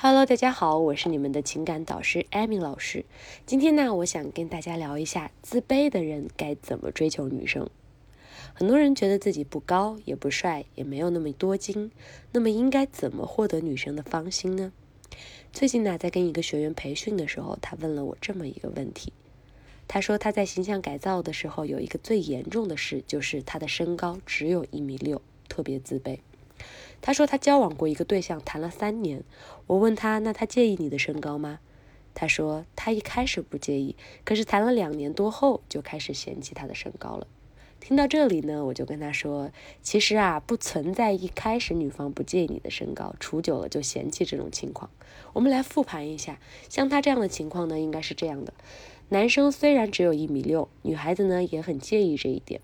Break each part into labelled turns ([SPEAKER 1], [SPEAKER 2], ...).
[SPEAKER 1] Hello，大家好，我是你们的情感导师艾米老师。今天呢，我想跟大家聊一下自卑的人该怎么追求女生。很多人觉得自己不高也不帅，也没有那么多金，那么应该怎么获得女生的芳心呢？最近呢，在跟一个学员培训的时候，他问了我这么一个问题。他说他在形象改造的时候，有一个最严重的事，就是他的身高只有一米六，特别自卑。他说他交往过一个对象，谈了三年。我问他，那他介意你的身高吗？他说他一开始不介意，可是谈了两年多后就开始嫌弃他的身高了。听到这里呢，我就跟他说，其实啊，不存在一开始女方不介意你的身高，处久了就嫌弃这种情况。我们来复盘一下，像他这样的情况呢，应该是这样的：男生虽然只有一米六，女孩子呢也很介意这一点。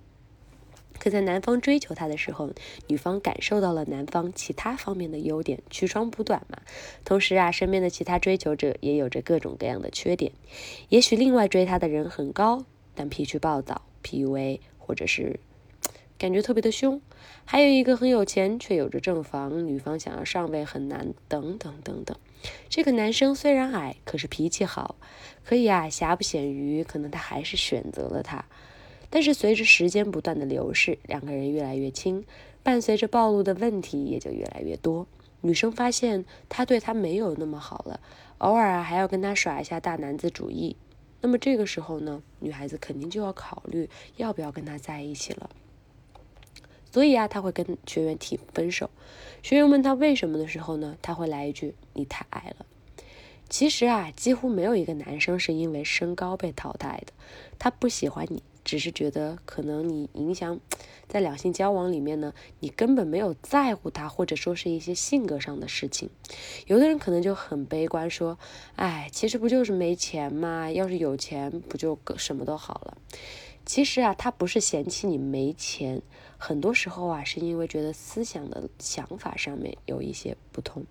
[SPEAKER 1] 可在男方追求她的时候，女方感受到了男方其他方面的优点，取长补短嘛。同时啊，身边的其他追求者也有着各种各样的缺点。也许另外追她的人很高，但脾气暴躁、PUA，或者是感觉特别的凶。还有一个很有钱，却有着正房，女方想要上位很难，等等等等。这个男生虽然矮，可是脾气好，可以啊，瑕不掩瑜，可能他还是选择了他。但是随着时间不断的流逝，两个人越来越亲，伴随着暴露的问题也就越来越多。女生发现他对她没有那么好了，偶尔啊还要跟他耍一下大男子主义。那么这个时候呢，女孩子肯定就要考虑要不要跟他在一起了。所以啊，他会跟学员提分手。学员问他为什么的时候呢，他会来一句：“你太矮了。”其实啊，几乎没有一个男生是因为身高被淘汰的，他不喜欢你。只是觉得可能你影响在两性交往里面呢，你根本没有在乎他，或者说是一些性格上的事情。有的人可能就很悲观，说：“哎，其实不就是没钱吗？要是有钱，不就什么都好了？”其实啊，他不是嫌弃你没钱，很多时候啊，是因为觉得思想的想法上面有一些不同。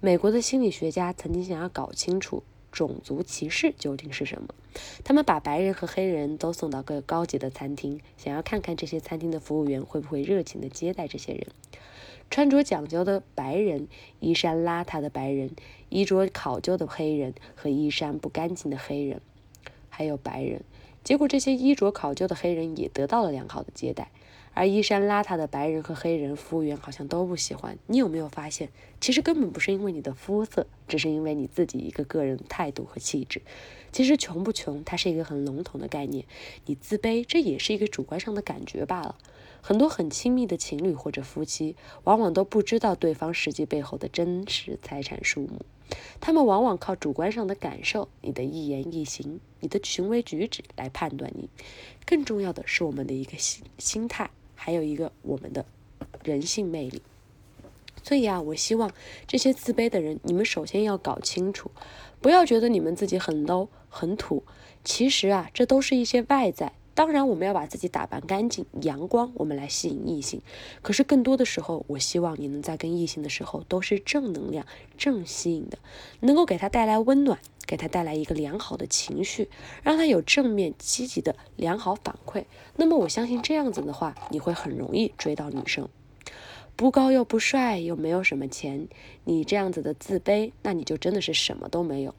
[SPEAKER 1] 美国的心理学家曾经想要搞清楚。种族歧视究竟是什么？他们把白人和黑人都送到各高级的餐厅，想要看看这些餐厅的服务员会不会热情地接待这些人。穿着讲究的白人、衣衫邋遢的白人、衣着考究的黑人和衣衫不干净的黑人，还有白人。结果，这些衣着考究的黑人也得到了良好的接待。而衣衫邋遢的白人和黑人服务员好像都不喜欢你。有没有发现，其实根本不是因为你的肤色，只是因为你自己一个个人态度和气质。其实穷不穷，它是一个很笼统的概念。你自卑，这也是一个主观上的感觉罢了。很多很亲密的情侣或者夫妻，往往都不知道对方实际背后的真实财产数目。他们往往靠主观上的感受，你的一言一行，你的行为举止来判断你。更重要的是我们的一个心心态。还有一个我们的人性魅力，所以啊，我希望这些自卑的人，你们首先要搞清楚，不要觉得你们自己很 low 很土。其实啊，这都是一些外在。当然，我们要把自己打扮干净、阳光，我们来吸引异性。可是更多的时候，我希望你能在跟异性的时候都是正能量、正吸引的，能够给他带来温暖。给他带来一个良好的情绪，让他有正面积极的良好反馈。那么我相信这样子的话，你会很容易追到女生。不高又不帅又没有什么钱，你这样子的自卑，那你就真的是什么都没有。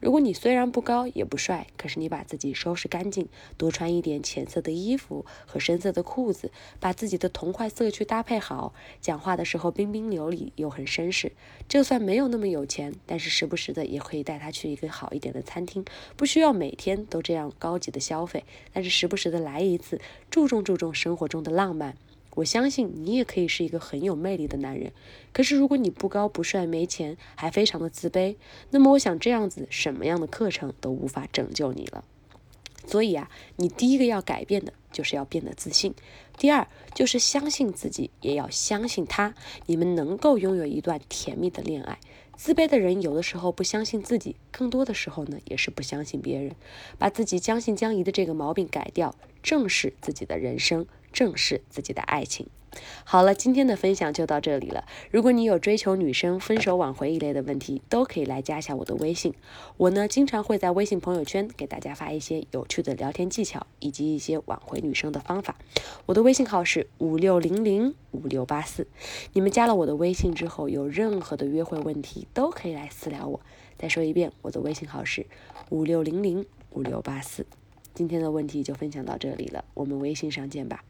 [SPEAKER 1] 如果你虽然不高也不帅，可是你把自己收拾干净，多穿一点浅色的衣服和深色的裤子，把自己的同块色去搭配好，讲话的时候彬彬有礼又很绅士，就算没有那么有钱，但是时不时的也可以带他去一个好一点的餐厅，不需要每天都这样高级的消费，但是时不时的来一次，注重注重生活中的浪漫。我相信你也可以是一个很有魅力的男人，可是如果你不高不帅没钱还非常的自卑，那么我想这样子什么样的课程都无法拯救你了。所以啊，你第一个要改变的就是要变得自信，第二就是相信自己，也要相信他，你们能够拥有一段甜蜜的恋爱。自卑的人有的时候不相信自己，更多的时候呢也是不相信别人，把自己将信将疑的这个毛病改掉，正视自己的人生。正视自己的爱情。好了，今天的分享就到这里了。如果你有追求女生、分手挽回一类的问题，都可以来加一下我的微信。我呢，经常会在微信朋友圈给大家发一些有趣的聊天技巧，以及一些挽回女生的方法。我的微信号是五六零零五六八四。你们加了我的微信之后，有任何的约会问题，都可以来私聊我。再说一遍，我的微信号是五六零零五六八四。今天的问题就分享到这里了，我们微信上见吧。